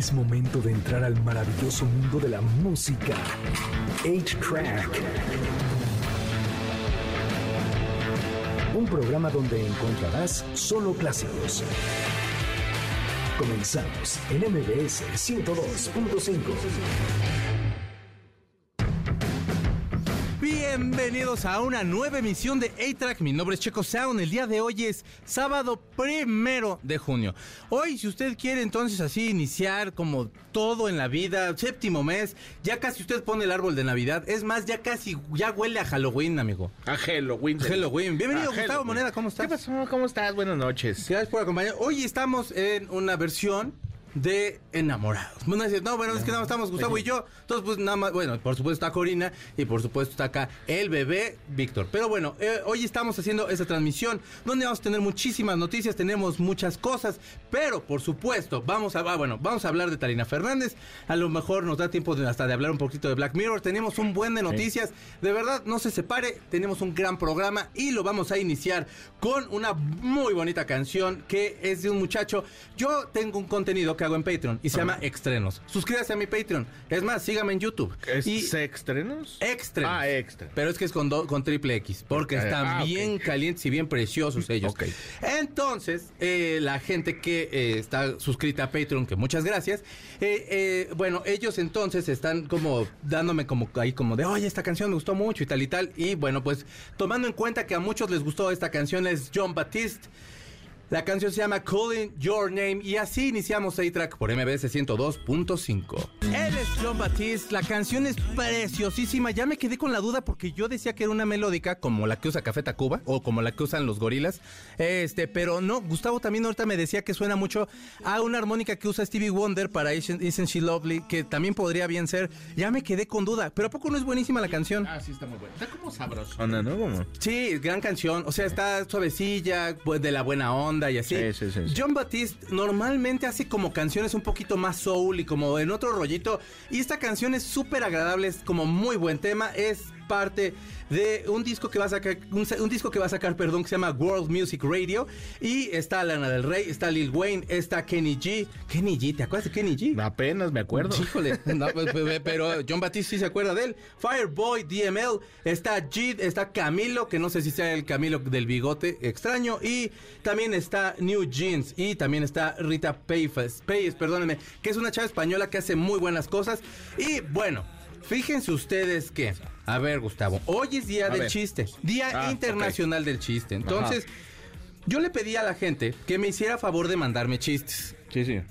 Es momento de entrar al maravilloso mundo de la música. 8-Track. Un programa donde encontrarás solo clásicos. Comenzamos en MBS 102.5. Bienvenidos a una nueva emisión de A-Track. Mi nombre es Checo Sound. El día de hoy es sábado primero de junio. Hoy, si usted quiere entonces así iniciar como todo en la vida, séptimo mes, ya casi usted pone el árbol de Navidad. Es más, ya casi, ya huele a Halloween, amigo. A Halloween. Halloween. Bienvenido, A Gustavo Halloween. Moneda, ¿cómo estás? ¿Qué pasó? ¿Cómo estás? Buenas noches. Gracias por acompañar. Hoy estamos en una versión de enamorados. Bueno, no, bueno, es que nada más estamos Gustavo y yo. Entonces, pues nada más, bueno, por supuesto está Corina y por supuesto está acá el bebé Víctor. Pero bueno, eh, hoy estamos haciendo esta transmisión donde vamos a tener muchísimas noticias, tenemos muchas cosas, pero por supuesto, vamos a, ah, bueno, vamos a hablar de Tarina Fernández. A lo mejor nos da tiempo de- hasta de hablar un poquito de Black Mirror. Tenemos un buen de noticias. De verdad, no se separe, tenemos un gran programa y lo vamos a iniciar con una muy bonita canción que es de un muchacho. Yo tengo un contenido que hago en Patreon y se llama Extrenos. Suscríbase a mi Patreon. Es más, sígame en YouTube. ¿Es y extrenos? Extrenos. Ah, extra. Pero es que es con, do- con triple X, porque están Ah, bien calientes y bien preciosos ellos. Ok. Entonces, eh, la gente que eh, está suscrita a Patreon, que muchas gracias, eh, bueno, ellos entonces están como dándome como ahí como de, oye, esta canción me gustó mucho y tal y tal. Y bueno, pues tomando en cuenta que a muchos les gustó esta canción es John Baptiste. La canción se llama Calling Your Name y así iniciamos A-Track por MBS 102.5. Él es John Baptiste, la canción es preciosísima. Ya me quedé con la duda porque yo decía que era una melódica como la que usa Café Tacuba o como la que usan los gorilas. Este, pero no, Gustavo también ahorita me decía que suena mucho a una armónica que usa Stevie Wonder para Isn't Isn't She Lovely, que también podría bien ser. Ya me quedé con duda, pero ¿a poco no es buenísima la canción? Ah, sí, está muy buena. Está como sabrosona, ¿no? Sí, gran canción. O sea, está suavecilla, pues de la buena onda y así. Sí, sí, sí, sí. John Baptiste normalmente hace como canciones un poquito más soul y como en otro rollito. Y esta canción es súper agradable, es como muy buen tema. Es parte de un disco que va a sacar, un, un disco que va a sacar, perdón, que se llama World Music Radio. Y está Lana del Rey, está Lil Wayne, está Kenny G. Kenny G, ¿te acuerdas de Kenny G? Apenas me acuerdo. Híjole, no, pues, pues, pero John Batiste sí se acuerda de él. Fireboy, DML, está Jid, está Camilo, que no sé si sea el Camilo del bigote extraño, y también está New Jeans, y también está Rita Payes, Payes, perdónenme, que es una chava española que hace muy buenas cosas. Y bueno, fíjense ustedes que, a ver Gustavo, hoy es día A del ver. chiste, Día Ah, Internacional del Chiste. Entonces, yo le pedí a la gente que me hiciera favor de mandarme chistes.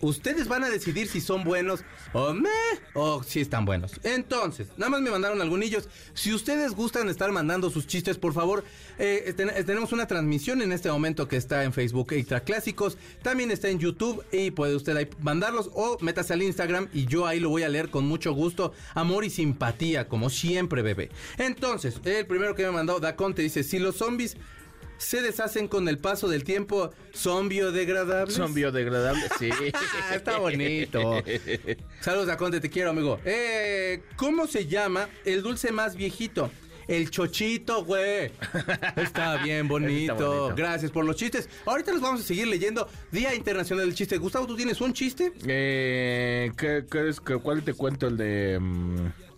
Ustedes van a decidir si son buenos o o si están buenos. Entonces, nada más me mandaron algunos. Si ustedes gustan estar mandando sus chistes, por favor, eh, ten- eh, tenemos una transmisión en este momento que está en Facebook Extra Clásicos. También está en YouTube y puede usted ahí mandarlos o métase al Instagram y yo ahí lo voy a leer con mucho gusto. Amor y simpatía, como siempre, bebé. Entonces, el primero que me mandó, Daconte, dice, si los zombies se deshacen con el paso del tiempo, ¿son biodegradables? Son biodegradables, sí. Ah, está bonito. Saludos a Conte, te quiero, amigo. Eh, ¿Cómo se llama el dulce más viejito? El chochito, güey. Está bien bonito. Está bonito. Gracias por los chistes. Ahorita los vamos a seguir leyendo. Día Internacional del Chiste. Gustavo, ¿tú tienes un chiste? Eh, ¿qué, qué es, ¿Cuál te cuento? El de... mm,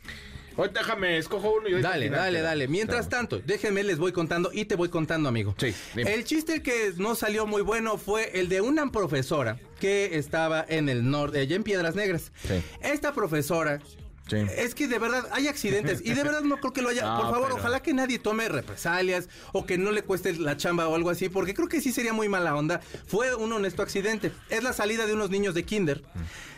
oh, déjame, escojo uno y Dale, final dale, dale. Mientras tanto, déjenme, les voy contando y te voy contando, amigo. Sí, dime. El chiste que no salió muy bueno fue el de una profesora que estaba en el norte, allá en Piedras Negras. Sí. Esta profesora Sí. Es que de verdad hay accidentes y de verdad no creo que lo haya. No, Por favor, pero- ojalá que nadie tome represalias o que no le cueste la chamba o algo así, porque creo que sí sería muy mala onda. Fue un honesto accidente. Es la salida de unos niños de kinder.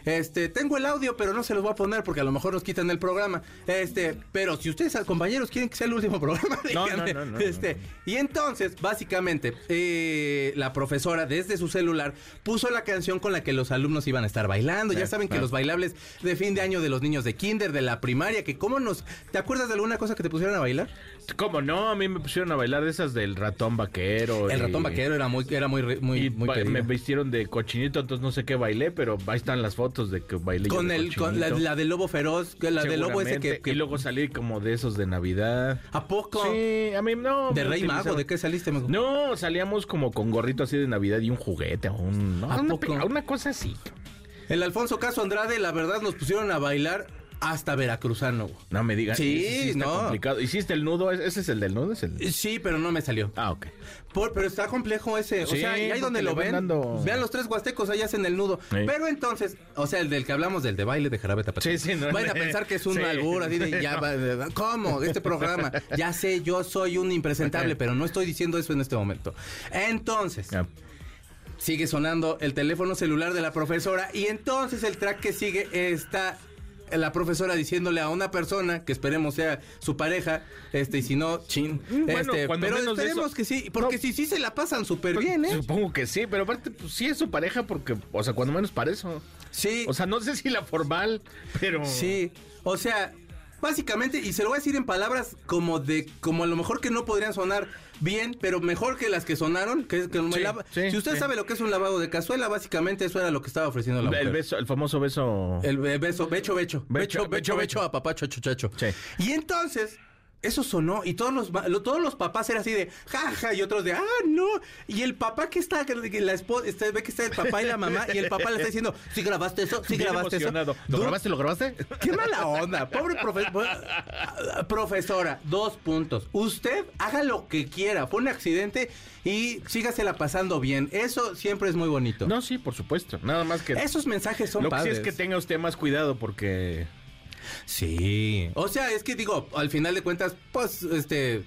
Este, tengo el audio, pero no se los voy a poner porque a lo mejor nos quitan el programa. Este, pero si ustedes, compañeros, quieren que sea el último programa, No, díganme. no, no, no, este, y entonces, básicamente, eh, la profesora desde su celular puso la canción con la que los alumnos iban a estar bailando. Ya saben que los bailables de fin de año de los niños de kinder, de la primaria, que cómo nos... ¿Te acuerdas de alguna cosa que te pusieron a bailar? ¿Cómo no? A mí me pusieron a bailar de esas del ratón vaquero. El y- ratón vaquero era muy, era muy, muy, Y muy me vistieron de cochinito, entonces no sé qué bailé, pero ahí están las fotos de que bailé yo Con de el, con la, la del lobo feroz, la del lobo ese que, Y luego salí como de esos de Navidad. ¿A poco? Sí, a mí no. ¿De Rey Mago? ¿De qué saliste, amigo? No, salíamos como con gorrito así de Navidad y un juguete o un... no, ¿A una, poco? una cosa así. El Alfonso Caso Andrade, la verdad, nos pusieron a bailar hasta veracruzano. güey. No me digas. Sí, está no. complicado. ¿Hiciste el nudo? ¿Ese es el del nudo? ¿Es el... Sí, pero no me salió. Ah, ok. Por- pero está complejo ese. Sí, o sea, y ahí donde lo van ven, dando- vean los tres huastecos, ahí hacen el nudo. Sí. Pero entonces, o sea, el del que hablamos, del de baile de jarabe tapatío. Sí, sí, no, Vayan a pensar que es un Sí. albur, así de, ya, ¿cómo? Este programa. Ya sé, yo soy un impresentable, pero no estoy diciendo eso en este momento. Entonces, sigue sonando el teléfono celular de la profesora y entonces el track que sigue está la profesora diciéndole a una persona que esperemos sea su pareja, este y si no, chin, Mm, bueno, este, pero esperemos eso- que sí, porque No. si sí se la pasan súper bien, ¿eh? Supongo que sí, pero aparte, pues sí es su pareja porque, o sea, cuando menos para eso. Sí, O sea, no sé si la formal, pero... sí, o sea, básicamente y se lo voy a decir en palabras como de como a lo mejor que no podrían sonar bien, pero mejor que las que sonaron, que es que me Sí, lava- sí, si usted sí. sabe lo que es un lavado de cazuela, básicamente eso era lo que estaba ofreciendo la El mujer. beso, el famoso beso... El be- beso, becho, becho. Becho, Becho, becho, becho, becho, a papá, chacho, chacho. Sí. Y entonces, eso sonó y todos los, lo- todos los papás eran así de jaja y otros de ah, no. Y el papá que está, que la esposa, este, ve que está el papá y la mamá y el papá le está diciendo, sí grabaste eso, sí Bien grabaste emocionado. eso. ¿Lo Du- grabaste? ¿Lo grabaste? Qué mala onda. Pobre profe- po- profesora. Dos puntos. Usted haga lo que quiera. Fue un accidente y sígasela pasando bien. Eso siempre es muy bonito. No, sí, por supuesto. Nada más que... Esos mensajes son Lo que sí padres. es que tenga usted más cuidado porque... Sí. O sea, es que digo, al final de cuentas, pues, este...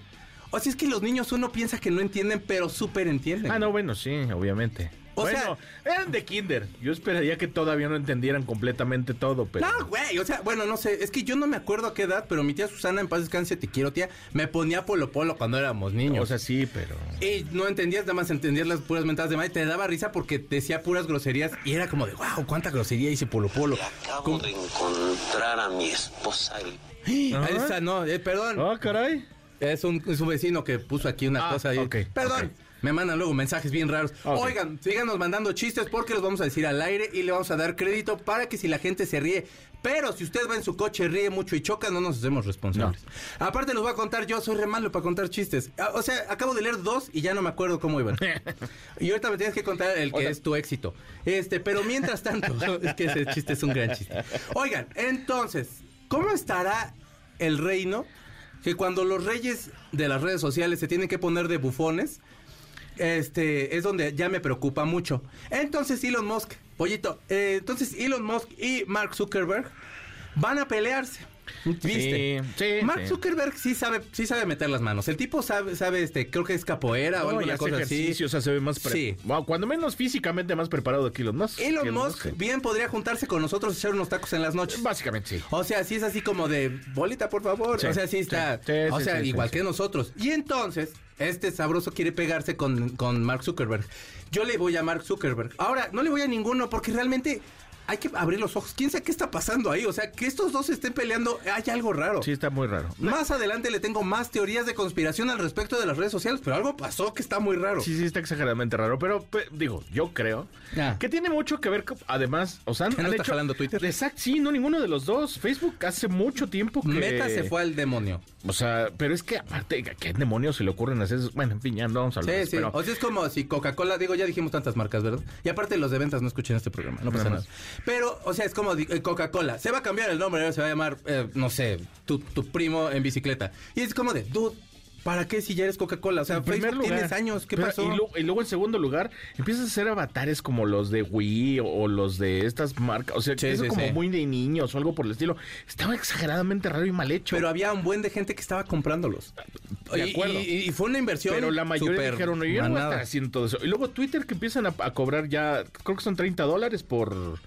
O sea, es que los niños uno piensa que no entienden, pero súper entienden. Ah, no, bueno, sí, obviamente. O bueno, eran de kinder. Yo esperaría que todavía no entendieran completamente todo, pero... No, güey, o sea, bueno, no sé, es que yo no me acuerdo a qué edad, pero mi tía Susana, en paz descanse, te quiero, tía, me ponía polo polo cuando éramos niños. O sea, sí, pero... Y no entendías, nada más entendías las puras mentadas de madre. Te daba risa porque decía puras groserías y era como de, wow, cuánta grosería dice Polo Polo. Acabo de encontrar a mi esposa. y- Ah, Esa no, eh, perdón. Ah, caray. Es un, es un vecino que puso aquí una Ah, cosa ahí. Perdón. Me mandan luego mensajes bien raros. Oigan, síganos mandando chistes porque los vamos a decir al aire y le vamos a dar crédito para que si la gente se ríe. Pero si usted va en su coche, ríe mucho y choca, no nos hacemos responsables. Aparte, los voy a contar yo, soy re malo para contar chistes. Ah, O sea, acabo de leer dos y ya no me acuerdo cómo iban. y ahorita me tienes que contar el que es tu éxito. Este, pero mientras tanto, es que ese chiste es un gran chiste. Oigan, entonces, ¿cómo estará el reino que cuando los reyes de las redes sociales se tienen que poner de bufones, este es donde ya me preocupa mucho. Entonces Elon Musk, pollito, eh, entonces Elon Musk y Mark Zuckerberg van a pelearse. ¿Viste? Sí, sí, Mark sí. Zuckerberg sí sabe, sí sabe meter las manos. El tipo sabe, sabe, este, creo que es capoeira o No, alguna cosa así. o sea, se ve más... Sí. Wow, cuando menos físicamente más preparado que Elon Musk. Elon Musk bien podría juntarse con nosotros y echar unos tacos en las noches. Básicamente sí. O sea, sí es así como de bolita, por favor. O sea, sí está. o sea, igual que nosotros. Y entonces, este sabroso quiere pegarse con, con Mark Zuckerberg. Yo le voy a Mark Zuckerberg. Ahora, no le voy a ninguno porque realmente hay que abrir los ojos. ¿Quién sabe qué está pasando ahí? O sea, que estos dos estén peleando, hay algo raro. Sí, está muy raro. Más adelante le tengo más teorías de conspiración al respecto de las redes sociales, pero algo pasó que está muy raro. Sí, sí, está exageradamente raro. Pero, pe- digo, yo creo Ah. que tiene mucho que ver, con- además, o sea, ¿Que no han está hecho- jalando Twitter? Exacto, sí, no, ninguno de los dos. Facebook hace mucho tiempo que... Meta se fue al demonio. O sea, pero es que aparte, ¿a ¿qué demonios se le ocurren hacer eso? Bueno, en fin, ya no vamos a hablar de Sí, eso, sí. pero- O sea, es como si Coca-Cola, digo, ya dijimos tantas marcas, ¿verdad? Y aparte los de ventas no escuchen este programa, no pasa Nada. Pero, o sea, es como eh, Coca-Cola. Se va a cambiar el nombre, se va a llamar, eh, no sé, tu, tu primo en bicicleta. Y es como de, dude, ¿para qué si ya eres Coca-Cola? O sea, En primer Facebook lugar, tienes años, ¿qué pero- pasó? Y, luego, y luego en segundo lugar, empiezas a hacer avatares como los de Wii o, o los de estas marcas. O sea, Sí, eso sí, como sí. muy de niños o algo por el estilo. Estaba exageradamente raro y mal hecho. Pero había un buen de gente que estaba comprándolos. De acuerdo. Y, y fue una inversión. Pero la mayoría dijeron, yo no voy a estar haciendo todo eso. Y luego Twitter que empiezan a, a cobrar ya, creo que son 30 dólares por,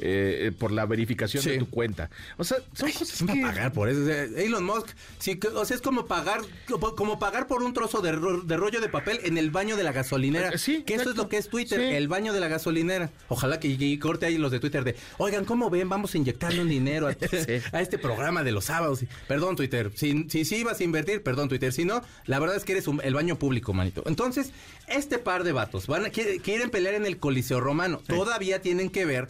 eh, eh, por la verificación Sí. de tu cuenta. O sea, son Ay, cosas ¿quién va a que... pagar por eso? Elon Musk, sí, o sea, es como pagar, como, pagar por un trozo de, ro- de rollo de papel en el baño de la gasolinera. Eh, sí, que eso es lo que es Twitter, Sí. el baño de la gasolinera. Ojalá que corte ahí los de Twitter de, oigan, ¿cómo ven? Vamos a inyectarle un dinero a, a este programa de los sábados. Perdón, Twitter. Si, si sí ibas a invertir, perdón, Twitter. Si no, la verdad es que eres un- el baño público, manito. Entonces, este par de vatos van a, quiere- quieren pelear en el Coliseo Romano. Todavía tienen que ver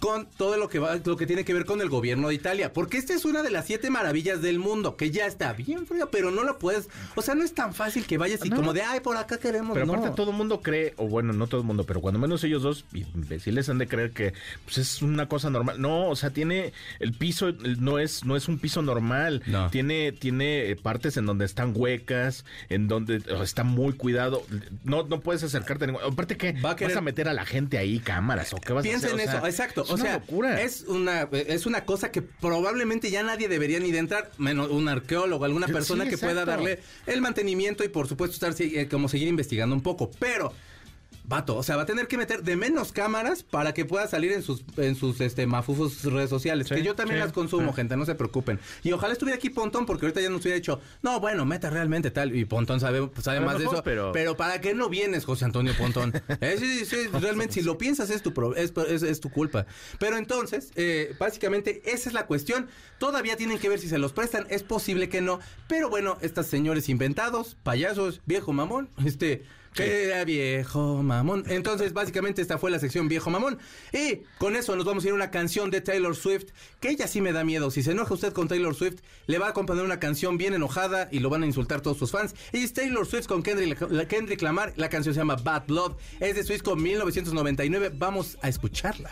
con todo lo que va, lo que tiene que ver con el gobierno de Italia. Porque esta es una de las siete maravillas del mundo, que ya está bien fría, pero no la puedes. O sea, no es tan fácil que vayas y No. como de ay, por acá queremos. Pero no. aparte todo el mundo cree, o bueno, no todo el mundo, pero cuando menos ellos dos imbéciles han de creer que pues, es una cosa normal. No, o sea, tiene el piso, no es, no es un piso normal. No. Tiene, tiene eh, partes en donde están huecas, en donde está muy cuidado. No, no puedes acercarte a ningún- Aparte que Va a querer- vas a meter a la gente ahí cámaras o qué vas Piensa a hacer. en O sea, eso, exacto. Es o una sea, locura. es una es una cosa que probablemente ya nadie debería ni de entrar, menos un arqueólogo, alguna Sí, persona que pueda darle el mantenimiento y por supuesto estar eh, como seguir investigando un poco, pero Vato, o sea, va a tener que meter de menos cámaras para que pueda salir en sus en sus este mafufos redes sociales, Sí, que yo también sí, las consumo, sí. gente, no se preocupen. Y ojalá estuviera aquí Pontón porque ahorita ya nos hubiera dicho, "No, bueno, meta realmente tal" y Pontón sabe sabe A lo más de eso, pero- pero ¿para qué no vienes, José Antonio Pontón? Eh, sí, sí, realmente si lo piensas es tu pro- es, es- es tu culpa. Pero entonces, eh, básicamente esa es la cuestión. Todavía tienen que ver si se los prestan, es posible que no, pero bueno, estos señores inventados, payasos, viejo mamón, este que era viejo mamón. Entonces, básicamente, esta fue la sección viejo mamón. Y con eso nos vamos a ir a una canción de Taylor Swift, que ella sí me da miedo. Si se enoja usted con Taylor Swift, le va a acompañar una canción bien enojada y lo van a insultar todos sus fans. Y es Taylor Swift con Kendrick, la- Kendrick Lamar. La canción se llama Bad Blood. Es de Swift con 1999. Vamos a escucharla.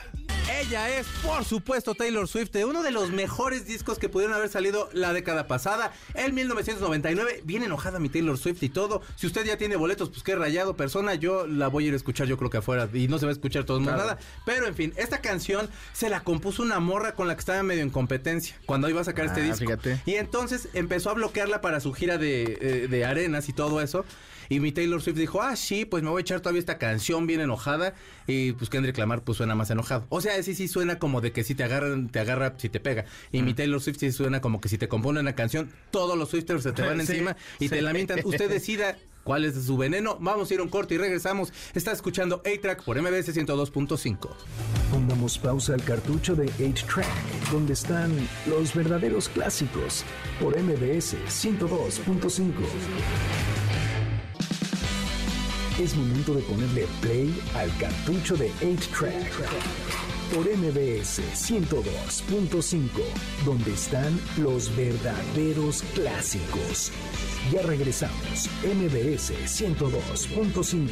Ella es, por supuesto, Taylor Swift, de uno de los mejores discos que pudieron haber salido la década pasada, el 1999. Bien enojada mi Taylor Swift y todo. Si usted ya tiene boletos, pues qué rayado persona. Yo la voy a ir a escuchar, yo creo que afuera. Y no se va a escuchar todo el mundo Claro. nada. Pero en fin, esta canción se la compuso una morra con la que estaba medio en competencia cuando iba a sacar este Ah, disco. fíjate. Y entonces empezó a bloquearla para su gira de, eh, de arenas y todo eso. Y mi Taylor Swift dijo, ah, sí, pues me voy a echar todavía esta canción bien enojada. Y pues Kendrick Lamar pues suena más enojado. O sea, sí, sí suena como de que si te agarran, te agarra, si te pega. Y mi Taylor Swift sí suena como que si te compone una canción, todos los Swifters se te van Sí, encima y te lamentan. Usted decida cuál es su veneno. Vamos a ir a un corte y regresamos. Está escuchando A-Track por MBS 102.5. Pongamos pausa al cartucho de 8-Track, donde están los verdaderos clásicos, por MBS 102.5. Es momento de ponerle play al cartucho de 8-Track, por MBS 102.5, donde están los verdaderos clásicos. Ya regresamos, MBS 102.5.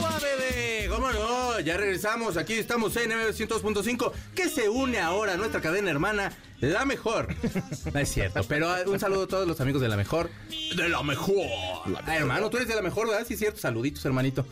¡Ua, bebé! ¿Cómo no? Ya regresamos. Aquí estamos en M200.5, que se une ahora a nuestra cadena hermana, La Mejor. No es cierto, pero un saludo a todos los amigos de La Mejor. ¡De La Mejor! Ah, hermano, tú eres de La Mejor, ¿verdad? Sí, es cierto. Saluditos, hermanito.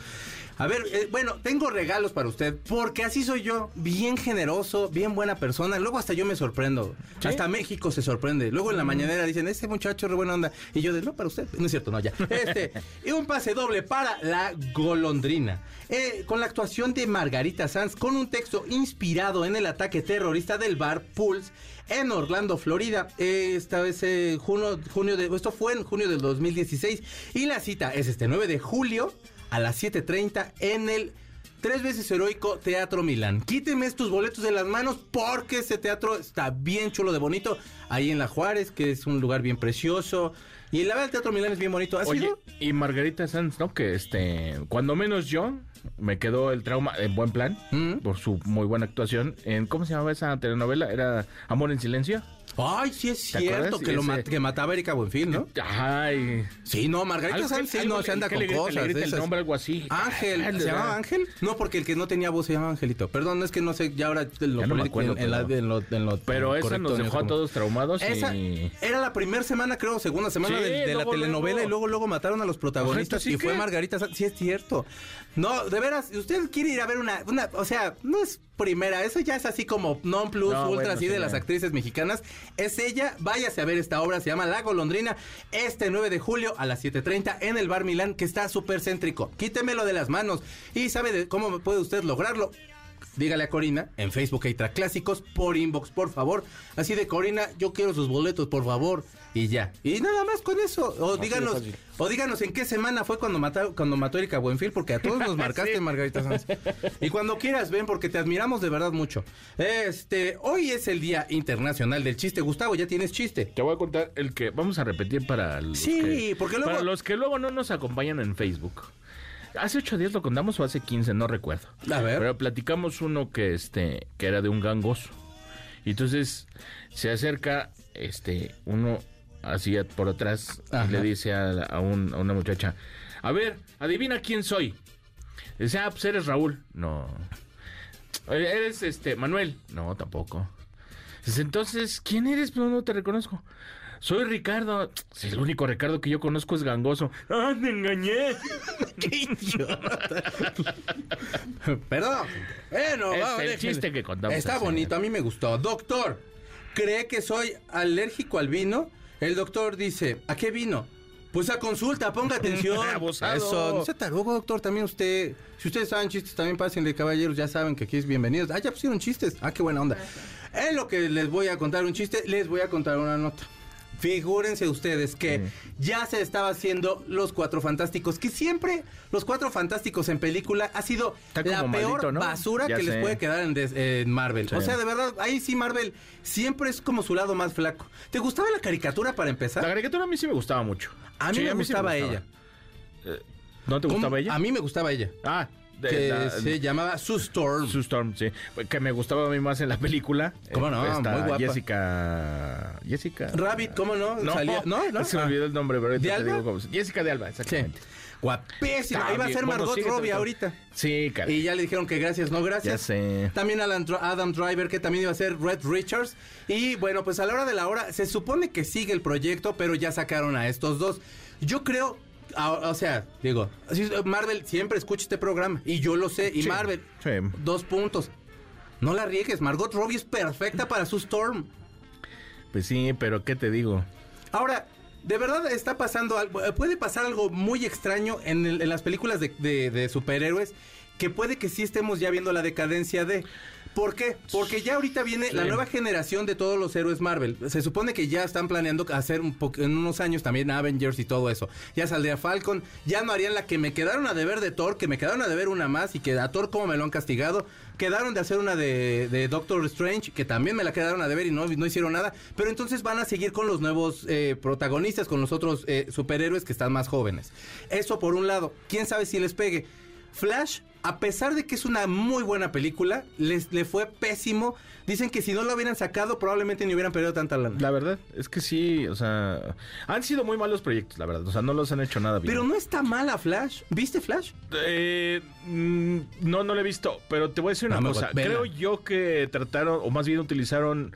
A ver, eh, bueno, tengo regalos para usted, porque así soy yo, bien generoso, bien buena persona. Luego hasta yo me sorprendo. Hasta México se sorprende. Luego en la mañanera dicen, ese muchacho re buena onda. Y yo de, no, para usted. No es cierto, no, ya. Este, y un pase doble para la golondrina. Eh, con la actuación de Margarita Sanz, con un texto inspirado en el ataque terrorista del bar Pulse en Orlando, Florida. Eh, esta vez, eh, junio, junio de, esto fue en junio del 2016. Y la cita es este 9 de julio a las 7.30 en el tres veces heroico Teatro Milán. Quíteme estos boletos de las manos porque ese teatro está bien chulo de bonito. Ahí en La Juárez, que es un lugar bien precioso. Y la verdad, el Teatro Milán es bien bonito. ¿Has Oye, ido? y Margarita Sanz, ¿no? Que este, cuando menos yo, me quedó el trauma en buen plan, Mm. por su muy buena actuación. En, ¿Cómo se llamaba esa telenovela? ¿Era Amor en Silencio? Ay, sí es ¿Te cierto que, lo mat- que mataba a Erika Buenfil, ¿no? Ay. Sí, no, Margarita Sanz sí, no se anda con le grita- cosas. le el nombre, algo así. Ángel, ¿se le llamaba. Ángel? No, porque el que no tenía voz se llamaba Angelito. Perdón, es que no sé, ya ahora lo Ya no me político, acuerdo, en, la- pero- en lo, en lo Pero esa nos no dejó a todos traumados Esa y... era la primera semana, creo, segunda semana Sí, de, de la telenovela luego. y luego luego mataron a los protagonistas Ojalá, ¿sí y fue? Margarita Sanz. Sí, es cierto. No, de veras, usted quiere ir a ver una, una, o sea, no es primera, eso ya es así como non plus No, ultra bueno, así sí, de las actrices mexicanas. Es ella, váyase a ver esta obra, se llama La Golondrina, este 9 de julio a las 7.30 en el Bar Milán, que está súper céntrico. Quítemelo de las manos. ¿Y sabe de cómo puede usted lograrlo? Dígale a Corina en Facebook hay Clásicos por inbox, por favor. Así de Corina, yo quiero sus boletos, por favor. Y ya. Y nada más con eso. O díganos, o díganos en qué semana fue cuando mató, cuando mató Erika Buenfil, porque a todos nos marcaste, Sí. Margarita Sanz. Y cuando quieras, ven, porque te admiramos de verdad mucho. Este, hoy es el Día Internacional del Chiste. Gustavo, ya tienes chiste. Te voy a contar el que vamos a repetir para los Sí, que, porque luego- para los que luego no nos acompañan en Facebook. Hace ocho días lo contamos o hace 15, no recuerdo. A ver. Pero platicamos uno que este que era de un gangoso. Y entonces se acerca este uno así por atrás Ajá. y le dice a, a un- a una muchacha, a ver, adivina quién soy. Dice, ah, pues eres Raúl. No. "Oye, ¿Eres este Manuel? No, tampoco. Dice, entonces, ¿quién eres? Pues no te reconozco. Soy Ricardo. Si el único Ricardo que yo conozco es gangoso. ¡Ah, me engañé! ¡Qué idiota! Perdón. Bueno, Es va, el déjenle. chiste que contamos Está bonito, a mí me gustó. Doctor, ¿cree que soy alérgico al vino? El doctor dice, ¿a qué vino? Pues a consulta, ponga atención. Eso, no sea tarugo, doctor. También usted, si ustedes saben chistes, también pásenle, caballeros. Ya saben que aquí es bienvenidos. Ah, ya pusieron chistes. Ah, qué buena onda. En lo que les voy a contar un chiste, les voy a contar una nota. Figúrense ustedes que ya se estaba haciendo Los Cuatro Fantásticos, que siempre Los Cuatro Fantásticos en película ha sido la peor maldito, ¿no? basura Ya que les puede quedar en, des- en Marvel. Sí. O sea, de verdad, ahí sí Marvel siempre es como su lado más flaco. ¿Te gustaba la caricatura para empezar? La caricatura a mí sí me gustaba mucho. A mí Sí, me sí gustaba ella. ¿No te ¿Cómo? gustaba ella? A mí me gustaba ella. Ah, de, que la- se llamaba Sue Storm. Sue Storm, sí. Que me gustaba a mí más en la película. ¿Cómo no? esta Muy guapa. Jessica. Jessica. Rabbit, ¿cómo no? No, Salía- no, no. Se me Ah. olvidó el nombre, pero ahorita ¿De te digo Jessica de Alba, Sí. exactamente. Guapísima. Está Iba a ser Bueno, Margot síguete, Robbie ahorita. Sí, caray. Y ya le dijeron que gracias, no gracias. Ya sé. También Alan, Adam Driver, que también iba a ser Red Richards. Y bueno, pues a la hora de la hora, se supone que sigue el proyecto, pero ya sacaron a estos dos. Yo creo, o sea, digo, Marvel siempre escucha este programa. Y yo lo sé. Y Sí, Marvel, sí. dos puntos. No la riegues, Margot Robbie es perfecta para su Storm. Pues sí, pero ¿qué te digo? Ahora, de verdad está pasando algo, eh, puede pasar algo muy extraño en, el- en las películas de, de- de superhéroes, que puede que sí estemos ya viendo la decadencia de... ¿Por qué? Porque ya ahorita viene la nueva generación de todos los héroes Marvel. Se supone que ya están planeando hacer un en unos años también Avengers y todo eso. Ya saldría Falcon, ya no harían la que me quedaron a deber de Thor, que me quedaron a deber una más y que a Thor como me lo han castigado. Quedaron de hacer una de, de Doctor Strange, que también me la quedaron a deber y no, no hicieron nada. Pero entonces van a seguir con los nuevos eh, protagonistas, con los otros eh, superhéroes que están más jóvenes. Eso por un lado. ¿Quién sabe si les pegue? Flash, a pesar de que es una muy buena película, les le fue pésimo. Dicen que si no lo hubieran sacado, probablemente ni hubieran perdido tanta lana. La verdad es que sí, o sea, han sido muy malos proyectos, la verdad. O sea, no los han hecho nada bien. Pero no está mala Flash. ¿Viste Flash? Eh, mm, no, no lo he visto, pero te voy a decir una No, cosa. Creo yo que trataron, o más bien utilizaron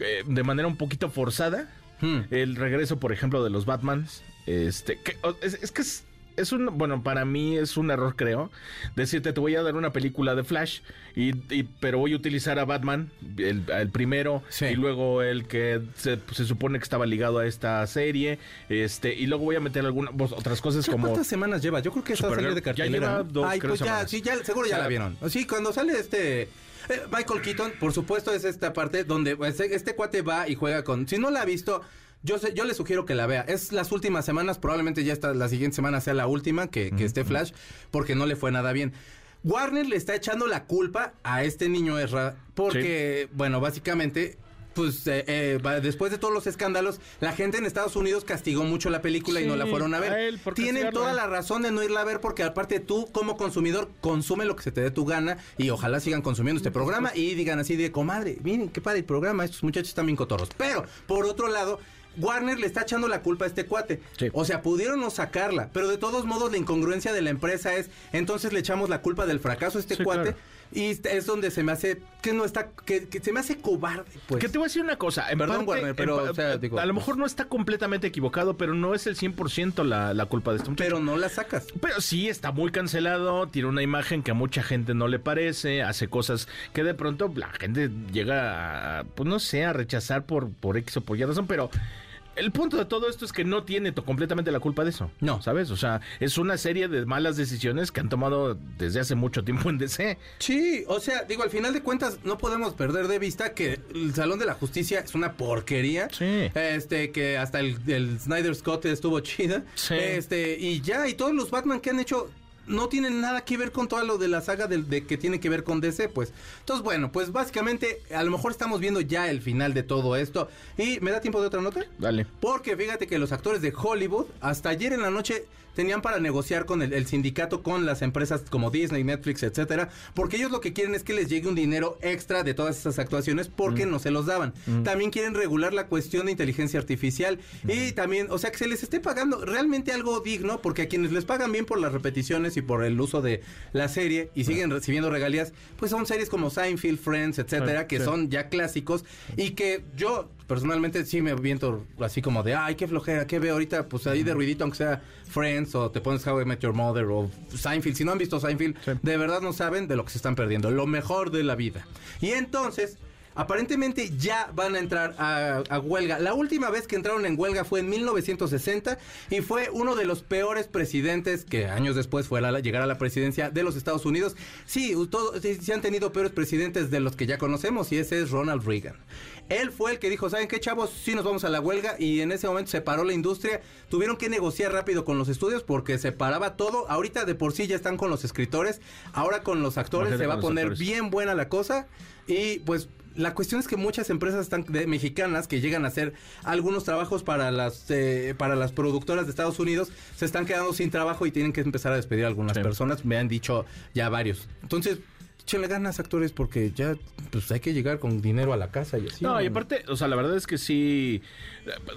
eh, de manera un poquito forzada Hmm. el regreso, por ejemplo, de los Batmans. Este, que, es, es que es, es un, bueno, para mí es un error, creo, decirte, te voy a dar una película de Flash, y, y- pero voy a utilizar a Batman, el, el primero, Sí. y luego el que se, se supone que estaba ligado a esta serie, este, y luego voy a meter algunas otras cosas ¿Ya como... ¿Cuántas semanas lleva? Yo creo que está a salir de Supergirl. Ya cartelera. lleva dos, Ay, creo, pues ya, sí, ya, seguro ya O sea, la vieron. Sí, cuando sale este... eh, Michael Keaton, por supuesto, es esta parte donde este, este cuate va y juega con... Si no la ha visto, yo sé, yo le sugiero que la vea. Es las últimas semanas, probablemente ya está, la siguiente semana sea la última que, que esté Flash, porque no le fue nada bien. Warner le está echando la culpa a este niño Ezra, porque, bueno, básicamente... Pues eh, eh, va- después de todos los escándalos, la gente en Estados Unidos castigó mucho la película y no la fueron a ver. a él por Tienen toda la razón de no irla a ver porque aparte tú como consumidor consume lo que se te dé tu gana y ojalá sigan consumiendo este programa y digan así de comadre, miren qué padre el programa, estos muchachos están bien cotorros. Pero por otro lado, Warner le está echando la culpa a este cuate. Sí. O sea, pudieron no sacarla, pero de todos modos la incongruencia de la empresa es, entonces le echamos la culpa del fracaso a este Sí, cuate claro. Y es donde se me hace que no está que, que se me hace cobarde, pues. Que te voy a decir una cosa. En Perdón, parte, Warner, pero, en pa- o sea, digo, a lo mejor no está completamente equivocado, pero no es el 100% la, la culpa de este muchacho. pero no la sacas. Pero sí, está muy cancelado, tiene una imagen que a mucha gente no le parece, hace cosas que de pronto la gente llega a, pues no sé, a rechazar por, por X o por Y razón, pero el punto de todo esto es que no tiene completamente la culpa de eso. No. ¿Sabes? O sea, es una serie de malas decisiones que han tomado desde hace mucho tiempo en DC. Sí, o sea, digo, al final de cuentas no podemos perder de vista que el Salón de la Justicia es una porquería. Sí. Este, que hasta el, el Snyder Scott estuvo chida. Sí. Este, y ya, y todos los Batman que han hecho no tienen nada que ver con todo lo de la saga de, de que tiene que ver con DC, pues. Entonces, bueno, pues básicamente a lo mejor estamos viendo ya el final de todo esto. ¿Y me da tiempo de otra nota? Dale. Porque fíjate que los actores de Hollywood hasta ayer en la noche tenían para negociar con el, el sindicato, con las empresas como Disney, Netflix, etcétera, porque ellos lo que quieren es que les llegue un dinero extra de todas esas actuaciones porque no se los daban. También quieren regular la cuestión de inteligencia artificial y también, o sea, que se les esté pagando realmente algo digno, porque a quienes les pagan bien por las repeticiones y por el uso de la serie y siguen recibiendo regalías, pues son series como Seinfeld, Friends, etcétera, que sí. son ya clásicos y que yo personalmente sí me viento así como de, ay, qué flojera, qué veo ahorita, pues ahí de ruidito, aunque sea Friends o te pones How I Met Your Mother o Seinfeld. Si no han visto Seinfeld, Sí. de verdad no saben de lo que se están perdiendo, lo mejor de la vida. Y entonces... Aparentemente ya van a entrar a, a huelga. La última vez que entraron en huelga fue en 1960 y fue uno de los peores presidentes que años después fue a la- llegar a la presidencia de los Estados Unidos. Sí, todo, sí, sí han tenido peores presidentes de los que ya conocemos y ese es Ronald Reagan. Él fue el que dijo, ¿saben qué chavos? Sí nos vamos a la huelga y en ese momento se paró la industria. Tuvieron que negociar rápido con los estudios porque se paraba todo. Ahorita de por sí ya están con los escritores. Ahora con los actores Imagínate se va a poner actores. bien buena la cosa. Y pues la cuestión es que muchas empresas están de- mexicanas que llegan a hacer algunos trabajos para las eh, para las productoras de Estados Unidos se están quedando sin trabajo y tienen que empezar a despedir a algunas Sí. personas. Me han dicho ya varios. Entonces, échenle ganas actores porque ya pues hay que llegar con dinero a la casa y así. No, y aparte, o sea, la verdad es que sí,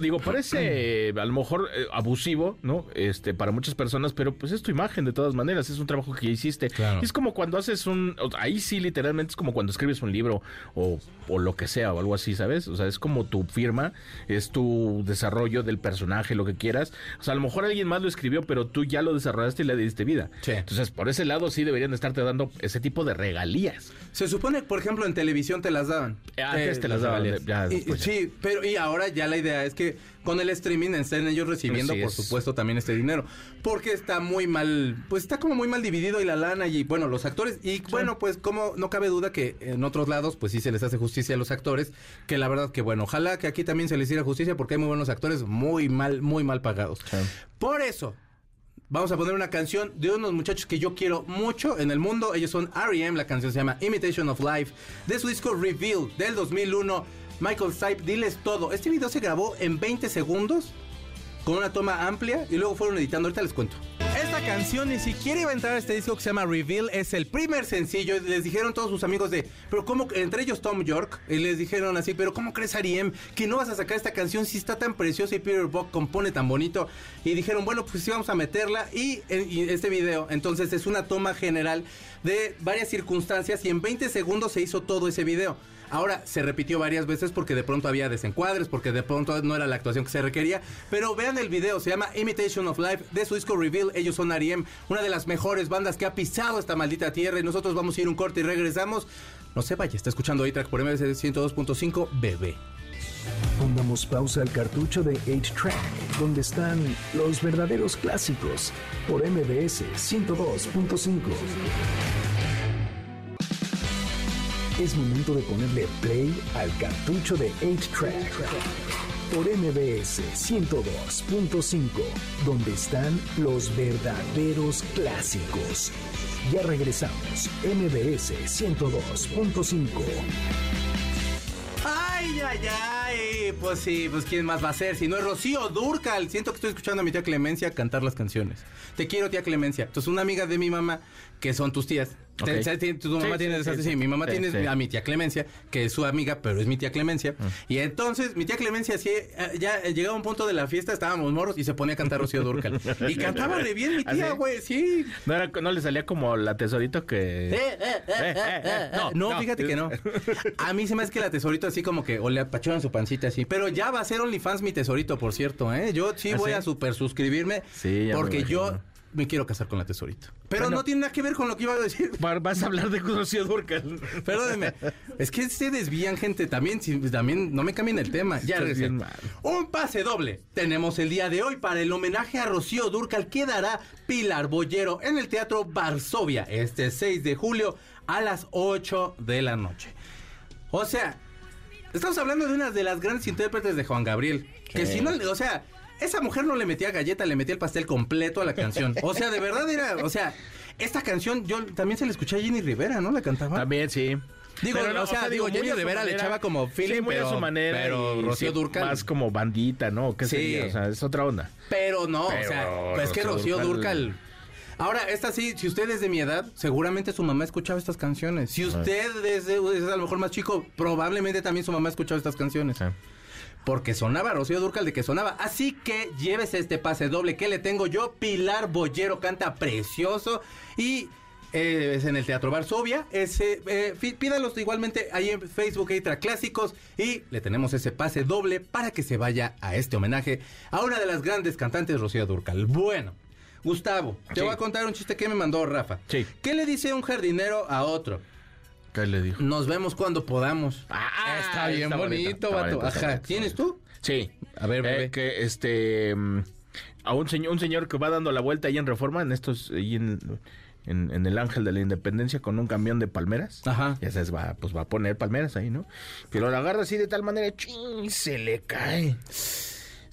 digo, parece eh, a lo mejor eh, abusivo, ¿no? Este, para muchas personas, pero pues es tu imagen de todas maneras, es un trabajo que ya hiciste. Claro. Y es como cuando haces un, ahí sí literalmente es como cuando escribes un libro o, o lo que sea o algo así, ¿sabes? O sea, es como tu firma, es tu desarrollo del personaje, lo que quieras. O sea, a lo mejor alguien más lo escribió, pero tú ya lo desarrollaste y le diste vida. Sí. Entonces, por ese lado sí deberían de estarte dando ese tipo de regalías. Se supone, por ejemplo, en televisión te las daban. Antes Eh, te las daban, regalías. ya Y- después ya. sí, pero y ahora ya la idea es que con el streaming estén ellos recibiendo, por es. supuesto, también este dinero. Porque está muy mal, pues está como muy mal dividido y la lana y bueno, los actores. Y bueno, pues como no cabe duda que en otros lados, pues sí se les hace justicia a los actores. Que la verdad que bueno, ojalá que aquí también se les hiciera justicia porque hay muy buenos actores muy mal, muy mal pagados. Sí. Por eso, Vamos a poner una canción de unos muchachos que yo quiero mucho en el mundo. Ellos son R.E.M. La canción se llama Imitation of Life. De su disco Reveal del 2001. Michael Stipe, diles todo. Este video se grabó en 20 segundos con una toma amplia y luego fueron editando. Ahorita les cuento. Esta canción ni siquiera iba a entrar a este disco que se llama Reveal. Es el primer sencillo. Les dijeron todos sus amigos de, pero cómo, entre ellos Tom York, y les dijeron así, pero ¿cómo crees, Ariem, que no vas a sacar esta canción si está tan preciosa y Peter Buck compone tan bonito? Y dijeron, bueno, pues sí vamos a meterla. Y, y este video, entonces, es una toma general de varias circunstancias y en 20 segundos se hizo todo ese video. Ahora se repitió varias veces porque de pronto había desencuadres, porque de pronto no era la actuación que se requería. Pero vean el video, se llama Imitation of Life de su disco Reveal. Ellos son Ariem, una de las mejores bandas que ha pisado esta maldita tierra. Y nosotros vamos a ir un corte y regresamos. No se vaya, está escuchando A-Track por MBC 102.5 Bebé. Pongamos pausa al cartucho de 8-Track, donde están los verdaderos clásicos, por MBS 102.5. Es momento de ponerle play al cartucho de 8-Track, por MBS 102.5, donde están los verdaderos clásicos. Ya regresamos, MBS 102.5. Ay, ay, ay. Pues sí, pues quién más va a ser. Si no es Rocío Durcal. Siento que estoy escuchando a mi tía Clemencia cantar las canciones. Te quiero, tía Clemencia. Entonces, una amiga de mi mamá, que son tus tías. Te- te- tu mamá Sí, tiene sí, esas- sí, sí, sí. mi mamá Sí, tiene sí. a mi tía Clemencia, que es su amiga, pero es mi tía Clemencia. Mm. Y entonces, mi tía Clemencia, sí, eh, ya eh, llegaba un punto de la fiesta, estábamos morros y se ponía a cantar Rocío Durcal. y cantaba re bien mi ¿Ah, tía, güey, sí. No, era- no le salía como la tesorito que... Eh, eh, eh, eh, eh. No, no. fíjate que no. A mí se me hace que la tesorito así como que o le apachurran su pancita así. Pero ya va a ser OnlyFans mi tesorito, por cierto, ¿eh? Yo sí ¿Ah, voy a super suscribirme. Sí, ya me Porque yo imagino. Me quiero casar con la tesorito. Pero Bueno. no tiene nada que ver con lo que iba a decir. Va- Vas a hablar de Rocío Durcal. Perdónenme. Es que se desvían, gente. También, si- también no me cambien el tema. Ya mal. Un pase doble. Tenemos el día de hoy para el homenaje a Rocío Durcal que dará Pilar Bollero en el Teatro Varsovia este 6 de julio a las 8 de la noche. O sea, estamos hablando de una de las grandes intérpretes de Juan Gabriel. Que si no, o sea, esa mujer no le metía galleta, le metía el pastel completo a la canción. O sea, de verdad era, o sea, Esta canción yo también se la escuché a Jenny Rivera, ¿no? La cantaba. También, sí. Digo, o sea, digo, Jenny Rivera le echaba como feeling, sí, muy pero- a su manera. pero y Rocío sí, Dúrcal- Más como bandita, ¿no? ¿Qué Sí. sería? O sea, es otra onda. Pero no, o sea, pues es que Rocío Durcal. Ahora, esta sí, si usted es de mi edad, seguramente su mamá escuchaba estas canciones. Si usted es, de- es a lo mejor más chico, probablemente también su mamá escuchaba estas canciones. Sí. Porque sonaba Rocío Durcal de que sonaba. Así que llévese este pase doble que le tengo yo. Pilar Bollero canta precioso. Y eh, es en el Teatro Varsovia. Ese, eh, pídalos igualmente ahí en Facebook Extra Clásicos. Y le tenemos ese pase doble para que se vaya a este homenaje a una de las grandes cantantes, Rocío Durcal. Bueno, Gustavo, te Sí. voy a contar un chiste que me mandó Rafa. Sí. ¿Qué le dice un jardinero a otro? ¿Qué le dijo? Nos vemos cuando podamos. Ah, está bien está bonito, bonito, está vato. está Ajá. bonito, ¿Tienes tú? Sí. A ver, Eh, que este. mm, A un señor, un señor que va dando la vuelta ahí en Reforma, en estos. Ahí en, en, en el Ángel de la Independencia con un camión de palmeras. Ajá. Ya sabes, va, pues va a poner palmeras ahí, ¿no? Pero la agarra así de tal manera, ¡chin! se le cae.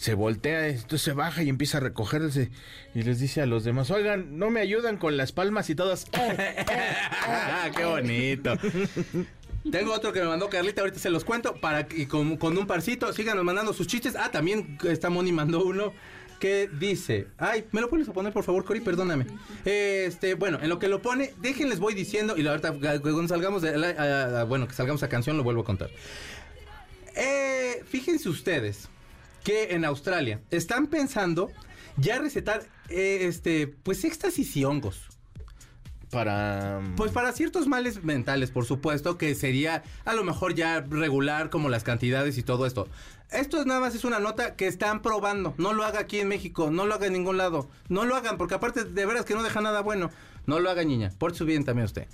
Se voltea, entonces se baja y empieza a recogerse y les dice a los demás, oigan, no me ayudan con las palmas y todas. Ah, qué bonito. Tengo otro que me mandó Carlita, ahorita se los cuento, para que- y con, con un parcito, síganos mandando sus chistes. Ah, también esta Moni mandó uno que dice, ay, ¿me lo puedes a poner por favor, Cori? Perdóname. Este, bueno, en lo que lo pone, déjenles voy diciendo, y la verdad, cuando salgamos de, la- a- a- bueno, que salgamos a canción, lo vuelvo a contar. Eh, fíjense ustedes que en Australia están pensando ya recetar, eh, este, pues éxtasis y hongos. Para. Pues para ciertos males mentales, por supuesto, que sería a lo mejor ya regular como las cantidades y todo esto. Esto es nada más es una nota que están probando. No lo haga aquí en México, no lo haga en ningún lado. No lo hagan, porque aparte de veras que no deja nada bueno. No lo haga, niña. Por su bien también usted.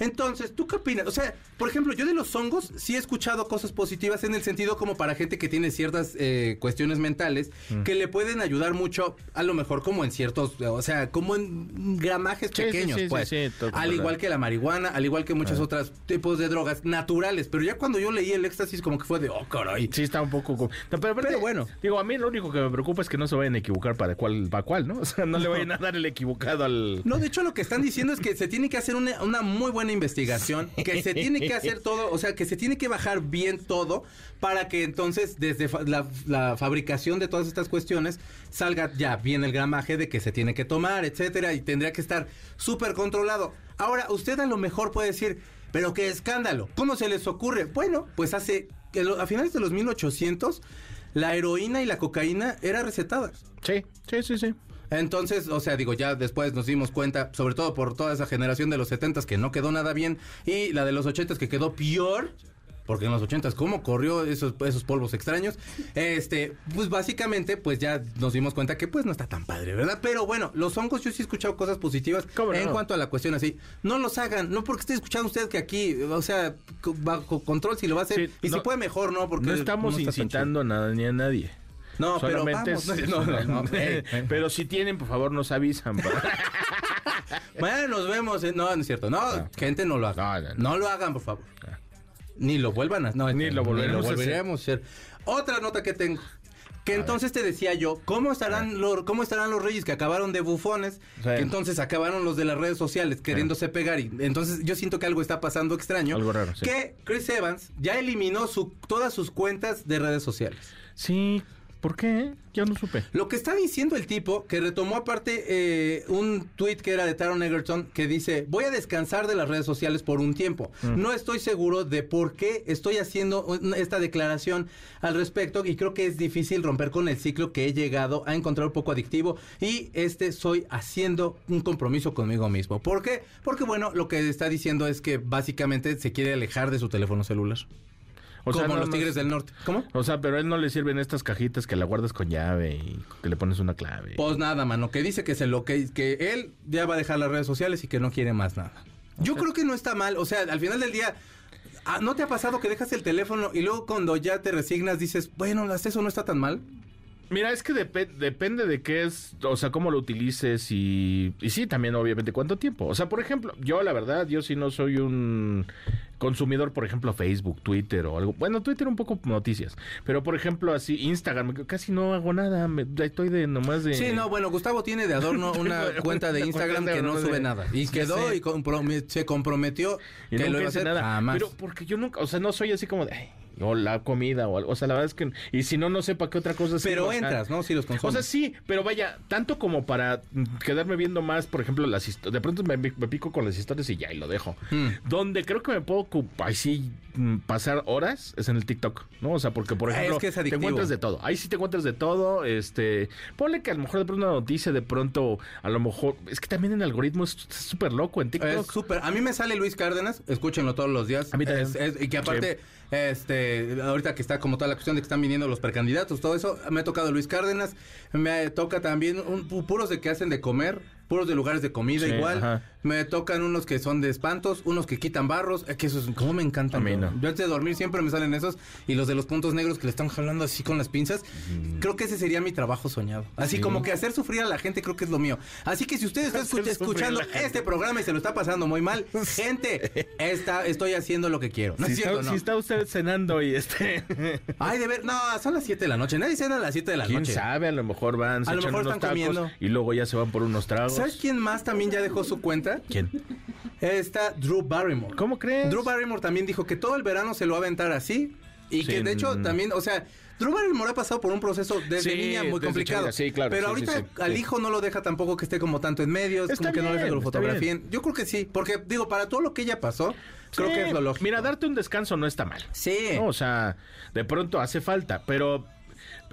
Entonces, ¿tú qué opinas? O sea, por ejemplo, yo de los hongos sí he escuchado cosas positivas en el sentido como para gente que tiene ciertas eh, cuestiones mentales que le pueden ayudar mucho, a lo mejor como en ciertos, o sea, como en gramajes Sí, pequeños, sí, sí, pues. al igual que la marihuana, al igual que muchos otros tipos de drogas naturales. Pero ya cuando yo leí el éxtasis, como que fue de, oh, caray. Sí, está un poco. co- No, pero, aparte, Pero bueno. Digo, a mí lo único que me preocupa es que no se vayan a equivocar para cuál, para cuál, ¿no? O sea, no le vayan a dar el equivocado al. No, de hecho lo que están diciendo es que se tiene que hacer una, una muy buena investigación, que se tiene que hacer todo, o sea, que se tiene que bajar bien todo para que entonces desde la, fabricación de todas estas cuestiones salga ya bien el gramaje de que se tiene que tomar, etcétera, y tendría que estar súper controlado. Ahora, usted a lo mejor puede decir, pero qué escándalo, ¿cómo se les ocurre? Bueno, pues hace, a finales de los 1800, la heroína y la cocaína era recetada. Sí, sí, sí, sí. Entonces, o sea, digo, ya después nos dimos cuenta, sobre todo por toda esa generación de los 70s que no quedó nada bien y la de los 80s que quedó peor. Porque en los 80s, ¿cómo corrió esos, esos polvos extraños? Este, pues básicamente, pues ya nos dimos cuenta que pues no está tan padre, ¿verdad? Pero bueno, los hongos yo sí he escuchado cosas positivas en cuanto a la cuestión así. No los hagan, no porque esté escuchando usted que aquí, o sea, bajo control si lo va a hacer. Sí, y si no- puede mejor, ¿no? Porque no estamos incitando a nada ni a nadie. No, pero Solamente vamos. es- No, no, no, ey, ey. Pero si tienen, por favor, nos avisan. Bueno, nos vemos. eh. No, no es cierto. No, gente, no lo hagan. No, lo hagan, por favor. Ni lo vuelvan a... No, Ni lo volveremos hacer. volveremos a hacer. Otra nota que tengo. Que entonces te decía yo, ¿cómo estarán, los, ¿cómo estarán los reyes que acabaron de bufones? Sí. Que entonces acabaron los de las redes sociales queriéndose pegar. Y entonces yo siento que algo está pasando extraño. Algo raro, sí. Que Chris Evans ya eliminó su, todas sus cuentas de redes sociales. Sí, ¿por qué? Yo no supe. Lo que está diciendo el tipo, que retomó aparte eh, un tweet que era de Taron Egerton, que dice, voy a descansar de las redes sociales por un tiempo. No estoy seguro de por qué estoy haciendo esta declaración al respecto y creo que es difícil romper con el ciclo que he llegado a encontrar un poco adictivo y este soy haciendo un compromiso conmigo mismo. ¿Por qué? Porque bueno, lo que está diciendo es que básicamente se quiere alejar de su teléfono celular. O sea, como los más- Tigres del Norte. ¿Cómo? O sea, pero a él no le sirven estas cajitas que la guardas con llave y que le pones una clave. Pues nada, mano, que dice que se lo que, que él ya va a dejar las redes sociales y que no quiere más nada. Yo creo que no está mal, o sea, al final del día ah, ¿no te ha pasado que dejas el teléfono y luego cuando ya te resignas dices, bueno, eso no está tan mal? Mira, es que depe- depende de qué es, o sea, cómo lo utilices y, y sí, también obviamente cuánto tiempo. O sea, por ejemplo, yo la verdad, yo sí no soy un consumidor, por ejemplo, Facebook, Twitter o algo. Bueno, Twitter un poco noticias, pero por ejemplo, así Instagram, casi no hago nada, me, estoy de nomás de Sí, no, bueno, Gustavo tiene de adorno una cuenta de Instagram que no sube nada. Y quedó y compromet- se comprometió y que lo iba a hice hacer nada. jamás. Pero porque yo nunca, o sea, no soy así como de "Ay, o la comida o algo, o sea, la verdad es que y si no no sé para qué otra cosa Pero o entras, ¿no? Si los O consumes. sea, sí, pero vaya, tanto como para mm, quedarme viendo más, por ejemplo, las historias. De pronto me, me pico con las historias y ya, y lo dejo. Hmm. Donde creo que me puedo ocupar, ahí sí, pasar horas es en el TikTok, ¿no? O sea, porque, por Ah, ejemplo, es que es te encuentras de todo. Ahí sí te encuentras de todo. Este, ponle que a lo mejor de pronto una noticia, de pronto, a lo mejor. Es que también el algoritmo es es súper loco en Es TikTok. súper. A mí me sale Luis Cárdenas, escúchenlo todos los días. A mí también. Es- es- y que aparte, este, ahorita que está como toda la cuestión de que están viniendo los precandidatos, todo eso, me ha tocado Luis Cárdenas, me toca también un- pu- puros de que hacen de comer, puros de lugares de comida Sí, igual. ajá. Me tocan unos que son de espantos, unos que quitan barros, eh, que eso es, como me encantan. A mí yo. no. Yo antes de dormir siempre me salen esos y los de los puntos negros que le están jalando así con las pinzas. Creo que ese sería mi trabajo soñado. Así Sí. como que hacer sufrir a la gente creo que es lo mío. Así que si usted está escucha- escuchando este programa y se lo está pasando muy mal, gente, está, estoy haciendo lo que quiero. No si, es cierto, está, no. si está usted cenando y este. Ay, de ver, no, son las 7 de la noche. Nadie cena a las 7 de la ¿Quién noche. sabe? A lo mejor van, se A lo mejor están tacos comiendo. y luego ya se van por unos tragos. ¿Sabes quién más también ya dejó su cuenta? ¿Quién? Está Drew Barrymore. ¿Cómo crees? Drew Barrymore también dijo que todo el verano se lo va a aventar así. Y que de hecho mm. también, o sea, Drew Barrymore ha pasado por un proceso desde Sí, niña muy desde complicado. sí, claro, Pero ahorita sí, al sí. hijo no lo deja tampoco que esté como tanto en medios, Está como que no deja que lo fotografíen. Yo creo que sí, porque digo, para todo lo que ella pasó, creo que es lo lógico. Mira, darte un descanso no está mal. Sí. No, o sea, de pronto hace falta, pero